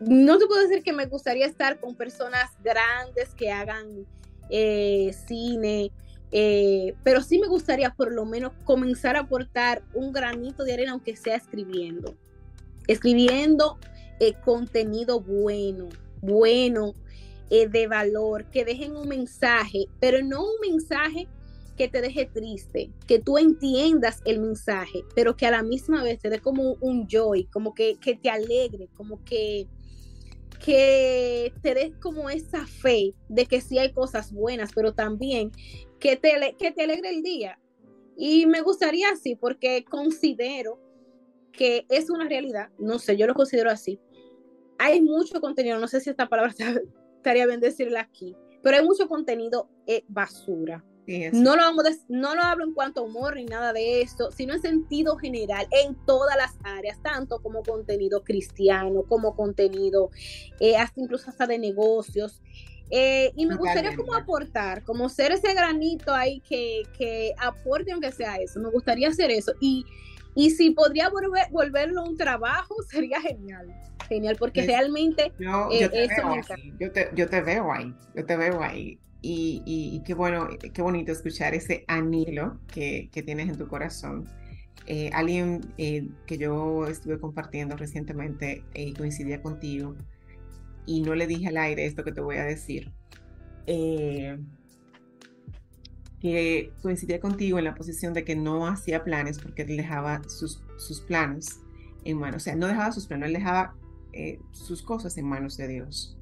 no te puedo decir que me gustaría estar con personas grandes que hagan eh, cine, eh, pero sí me gustaría por lo menos comenzar a aportar un granito de arena, aunque sea escribiendo, escribiendo eh, contenido bueno, bueno, eh, de valor, que dejen un mensaje, pero no un mensaje que te deje triste, que tú entiendas el mensaje, pero que a la misma vez te dé como un joy, como que, que te alegre, como que, que te des como esa fe de que sí hay cosas buenas, pero también que te, que te alegre el día. Y me gustaría así, porque considero que es una realidad, no sé, yo lo considero así. Hay mucho contenido, no sé si esta palabra estaría bien decirla aquí, pero hay mucho contenido eh, basura. No, lo vamos no lo hablo en cuanto a humor ni nada de esto, sino en sentido general, en todas las áreas, tanto como contenido cristiano, como contenido, eh, hasta incluso hasta de negocios. Eh, y me gustaría como aportar, como ser ese granito ahí que, que aporte aunque sea eso, me gustaría hacer eso. Y, y si podría volver, volverlo un trabajo, sería genial genial, porque realmente yo, eh, te yo, te, yo, te, veo ahí, yo te veo ahí. Y, y, qué bueno, qué bonito escuchar ese anhelo que, que tienes en tu corazón. Eh, alguien eh, que yo estuve compartiendo recientemente y coincidía contigo y no le dije al aire esto que te voy a decir, que coincidía contigo en la posición de que no hacía planes porque él dejaba sus, sus planes en manos, o sea, no dejaba sus planes, él dejaba eh, sus cosas en manos de Dios.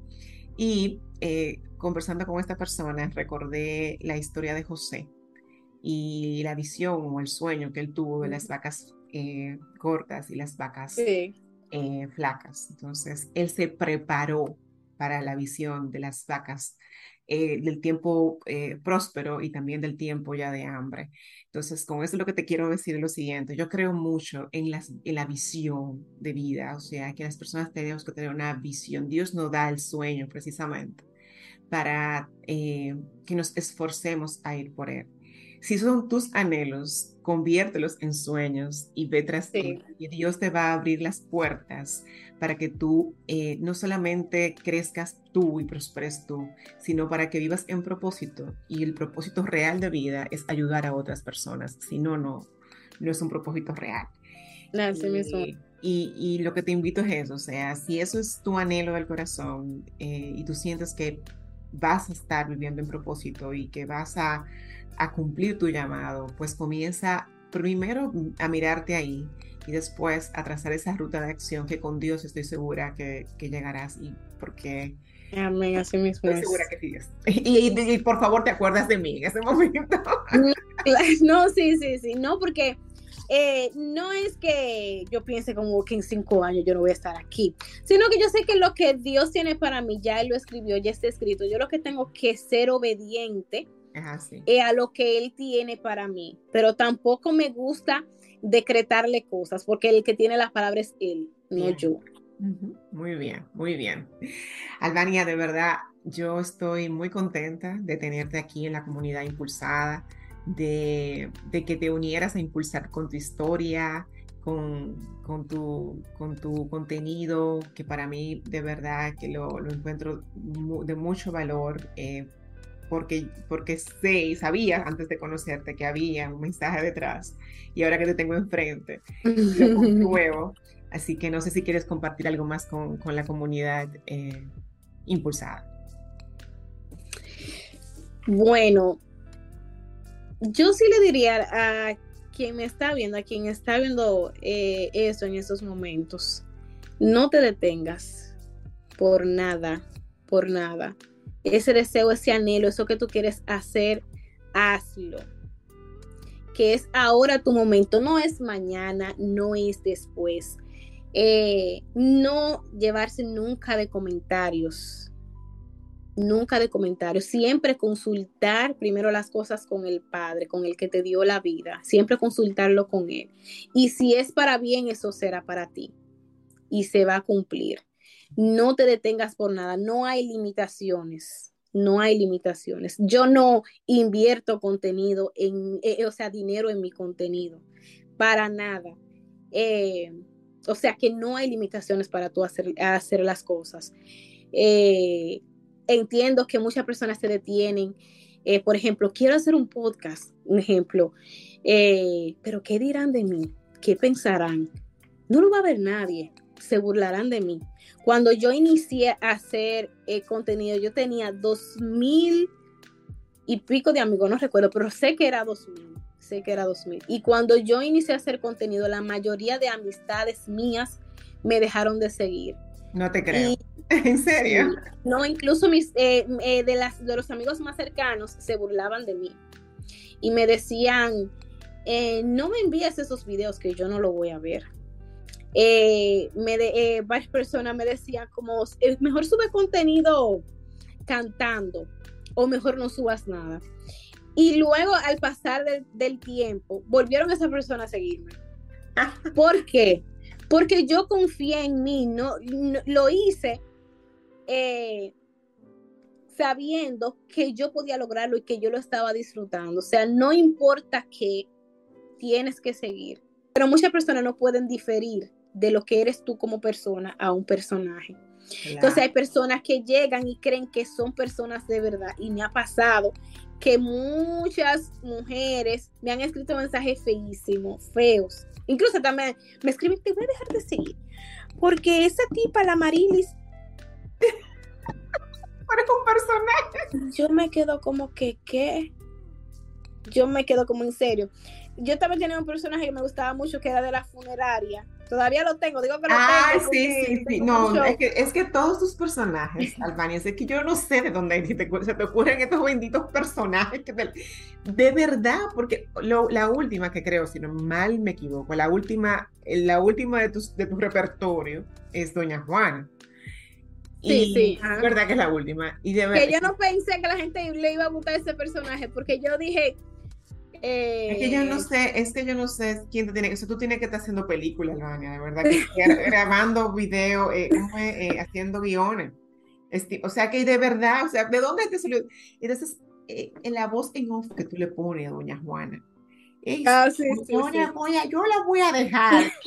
Y eh, conversando con esta persona, recordé la historia de José y la visión o el sueño que él tuvo de las vacas eh, cortas y las vacas flacas. Entonces, él se preparó para la visión de las vacas eh, del tiempo eh, próspero y también del tiempo ya de hambre. Entonces, con eso lo que te quiero decir es lo siguiente, yo creo mucho en, las, en la visión de vida, o sea, que las personas tenemos que tener una visión. Dios nos da el sueño precisamente para eh, que nos esforcemos a ir por él. Si son tus anhelos, conviértelos en sueños y ve tras ti. Y Dios te va a abrir las puertas para que tú eh, no solamente crezcas tú y prosperes tú, sino para que vivas en propósito. Y el propósito real de vida es ayudar a otras personas. Si no, no, no es un propósito real. y, y, lo que te invito es eso, o sea, si eso es tu anhelo del corazón eh, y tú sientes que vas a estar viviendo en propósito y que vas a, a cumplir tu llamado, pues comienza primero a mirarte ahí y después a trazar esa ruta de acción que con Dios estoy segura que, que llegarás y porque Amén, así mismo estoy es. segura que sigues. Y, y- y por favor te acuerdas de mí en ese momento. No, sí, sí, sí, no, porque eh, no es que yo piense como que en cinco años yo no voy a estar aquí, sino que yo sé que lo que Dios tiene para mí ya Él lo escribió, ya está escrito. Yo lo que tengo que ser obediente así. eh, a lo que Él tiene para mí, pero tampoco me gusta decretarle cosas, porque el que tiene las palabras es Él, no Bien. yo. Muy bien, muy bien. Albania, de verdad, yo estoy muy contenta de tenerte aquí en la comunidad impulsada, de, de que te unieras a impulsar con tu historia, con, con tu, con tu contenido, que para mí de verdad que lo, lo encuentro de mucho valor, eh, porque, porque sé y sabía antes de conocerte que había un mensaje detrás, y ahora que te tengo enfrente, lo compruebo. Así que no sé si quieres compartir algo más con, con la comunidad eh, impulsada. Bueno, yo sí le diría a quien me está viendo, a quien está viendo eh, eso en estos momentos, no te detengas por nada, por nada. Ese deseo, ese anhelo, eso que tú quieres hacer, hazlo. Que es ahora tu momento, no es mañana, no es después. Eh, no llevarse nunca de comentarios nunca de comentarios, siempre consultar primero las cosas con el Padre, con el que te dio la vida, siempre consultarlo con Él. Y si es para bien, eso será para ti y se va a cumplir. No te detengas por nada, no hay limitaciones, no hay limitaciones. Yo no invierto contenido, en, eh, o sea, dinero en mi contenido, para nada. Eh, o sea que no hay limitaciones para tú hacer, las cosas. Eh, entiendo que muchas personas se detienen. Eh, por ejemplo, quiero hacer un podcast, un ejemplo, eh, pero ¿qué dirán de mí? ¿Qué pensarán? No lo va a ver nadie, se burlarán de mí. Cuando yo inicié a hacer eh, contenido, yo tenía dos mil y pico de amigos, no recuerdo, pero sé que era dos mil, sé que era dos mil. Y cuando yo inicié a hacer contenido, la mayoría de amistades mías me dejaron de seguir. No te creo. Y ¿En serio? no, incluso mis, eh, eh, de, las, de los amigos más cercanos se burlaban de mí y me decían, eh, no me envíes esos videos que yo no lo voy a ver. Me de, varias personas me decían como, "Eh, mejor sube contenido cantando o mejor no subas nada. Y luego al pasar del, del tiempo, volvieron esas personas a seguirme. ¿Por qué? Porque yo confié en mí, no, no- lo hice eh, sabiendo que yo podía lograrlo y que yo lo estaba disfrutando. O sea, no importa qué, tienes que seguir. Pero muchas personas no pueden diferir de lo que eres tú como persona a un personaje. Entonces hay personas que llegan y creen que son personas de verdad. Y me ha pasado que muchas mujeres me han escrito mensajes feísimos, feos. Incluso también me escriben, te voy a dejar de seguir. Porque esa tipa, la Marilis, Eres un personaje. yo me quedo como que, ¿qué? Yo me quedo como en serio. Yo también tenía un personaje que me gustaba mucho que era de la funeraria. Todavía lo tengo, digo que lo Ah, tengo. sí, sí, sí. No, es que, es que todos tus personajes, Albania, es que yo no sé de dónde se te ocurren estos benditos personajes. Que te- de verdad, porque lo- la última que creo, si no mal me equivoco, la última, la última de, tus, de tu repertorio es Doña Juana. Sí, Y- sí, ajá. ¿Verdad que es la última? Y de que verdad, yo no pensé que la gente le iba a gustar ese personaje, porque yo dije. eh, Es que yo no sé, es que yo no sé quién te tiene, o sea, tú tienes que estar haciendo películas, Albania, de verdad, que gra- grabando video, eh. Eh, haciendo guiones. Este, o sea, que de verdad, o sea, ¿de dónde te salió? Entonces, eh, en la voz en off que tú le pones a Doña Juana, Ah, sí, sí, Doña sí. Yo la voy a dejar.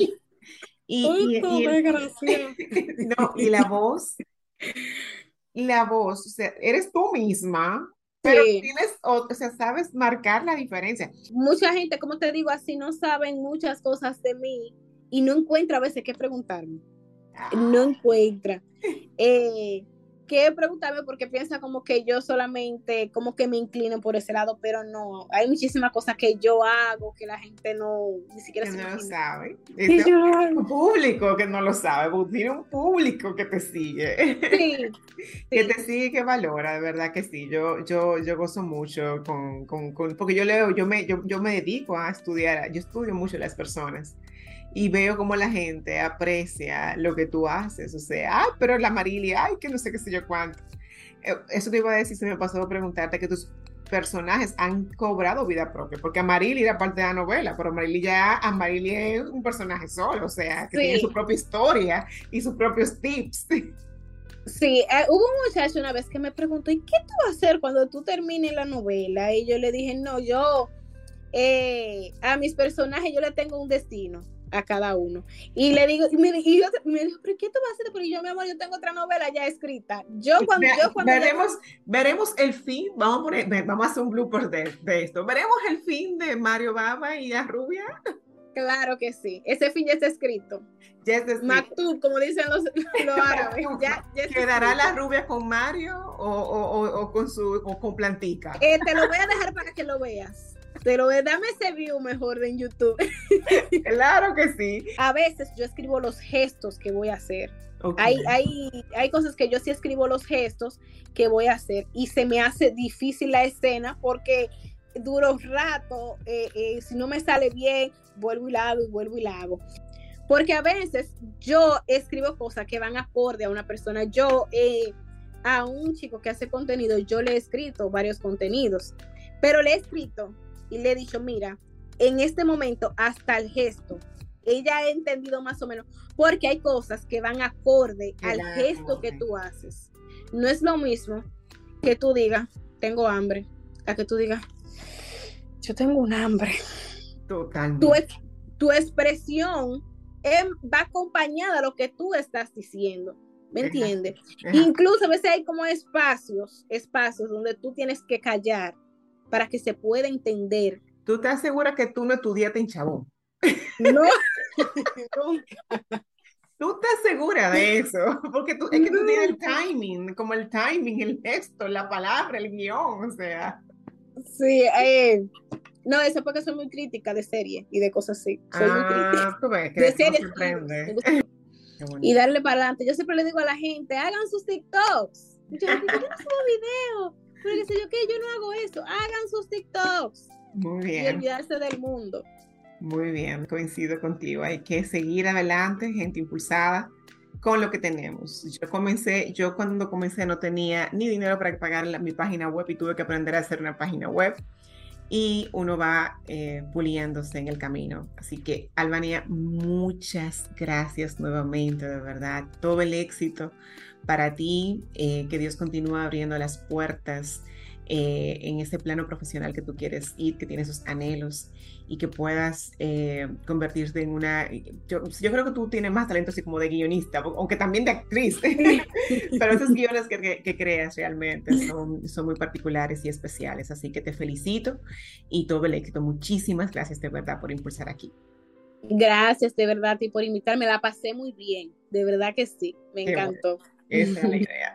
Y, y- Punto, y el- no, y la voz, la voz, o sea, eres tú misma, pero Sí. tienes, o, o sea, sabes marcar la diferencia. Mucha gente, como te digo, así no saben muchas cosas de mí y no encuentra a veces qué preguntarme. No encuentra. Eh, que preguntarme porque piensa como que yo solamente, como que me inclino por ese lado, pero no, hay muchísimas cosas que yo hago que la gente no, ni siquiera que se no lo sabe. Este, yo lo hago. un público que no lo sabe, tiene un público que te sigue. Sí, que te sigue, que valora, de verdad que sí. Yo, yo, yo gozo mucho con, con, con- porque yo leo, yo me, yo, yo me dedico a estudiar, yo estudio mucho las personas y veo cómo la gente aprecia lo que tú haces. O sea, ay, pero la Marilia, ay, que no sé qué sé yo cuánto. Eh, Eso te iba a decir, se me pasó a preguntarte que tus personajes han cobrado vida propia, porque Amarili era parte de la novela, pero Amarili ya, Amarili es un personaje solo, o sea, que Sí. tiene su propia historia y sus propios tips. Sí, eh, hubo un muchacho una vez que me preguntó, ¿y qué tú vas a hacer cuando tú termines la novela? Y yo le dije, no, yo eh, a mis personajes yo le tengo un destino a cada uno. Y le digo, y me, y yo- me dijo, ¿pero qué tú vas a hacer? Pero yo, mi amor, yo tengo otra novela ya escrita. Yo cuando, yo cuando veremos, veremos el fin, vamos a, poner, vamos a hacer un blooper de, de esto. Veremos el fin de Mario Baba y la rubia. claro que sí, ese fin ya está escrito. Ya es decir, Maktub, como dicen los, los árabes. Ya, ya está ¿Quedará la escrito. rubia con Mario o, o- o- o con su o con plantica? Eh, te lo voy a dejar para que lo veas. A dame ese view mejor de en YouTube. Claro que sí. A veces yo escribo los gestos que voy a hacer. Ok. Hay, hay, hay cosas que yo sí escribo los gestos que voy a hacer y se me hace difícil la escena porque duro un rato, eh, eh, si no me sale bien, vuelvo y la hago y vuelvo y la hago. Porque a veces yo escribo cosas que van acorde a una persona. Yo eh, a un chico que hace contenido, yo le he escrito varios contenidos, pero le he escrito y le he dicho, mira, en este momento hasta el gesto, ella ha entendido más o menos, porque hay cosas que van acorde al Claro. gesto que tú haces. No es lo mismo que tú digas, tengo hambre, a que tú digas, yo tengo un hambre. Totalmente. Tu, ex- tu expresión em, va acompañada a lo que tú estás diciendo. ¿Me entiendes? Incluso a veces hay como espacios, espacios donde tú tienes que callar para que se pueda entender. ¿Tú te aseguras que tú no estudiaste en Chabón? No, ¿Tú estás segura de eso? Porque tú, es que tú tienes el timing, como el timing, el texto, la palabra, el guion, o sea. sí, eh, no, eso es porque soy muy crítica de serie y de cosas así. Soy muy crítica. Ah, tú ves que De series, y darle para adelante. Yo siempre le digo a la gente, hagan sus TikToks. Yo no subo video, pero qué sé yo qué, yo no hago eso. Hagan sus TikToks Muy y bien, olvidarse del mundo. muy bien, coincido contigo. Hay que seguir adelante, gente impulsada con lo que tenemos. Yo comencé, yo cuando comencé no tenía ni dinero para pagar la- mi página web y tuve que aprender a hacer una página web. Y uno va eh, puliéndose en el camino. Así que, Albania, muchas gracias nuevamente, de verdad. Todo el éxito para ti. eh, que Dios continúe abriendo las puertas eh, en ese plano profesional que tú quieres ir, que tienes esos anhelos y que puedas eh, convertirte en una... Yo, yo creo que tú tienes más talento así como de guionista, aunque también de actriz, pero esos guiones que, que- que creas realmente son, son muy particulares y especiales, así que te felicito y todo el éxito. Muchísimas gracias de verdad por impulsar aquí. Gracias de verdad y por invitarme. La pasé muy bien. De verdad que sí. Me Qué bueno. Esa es la idea.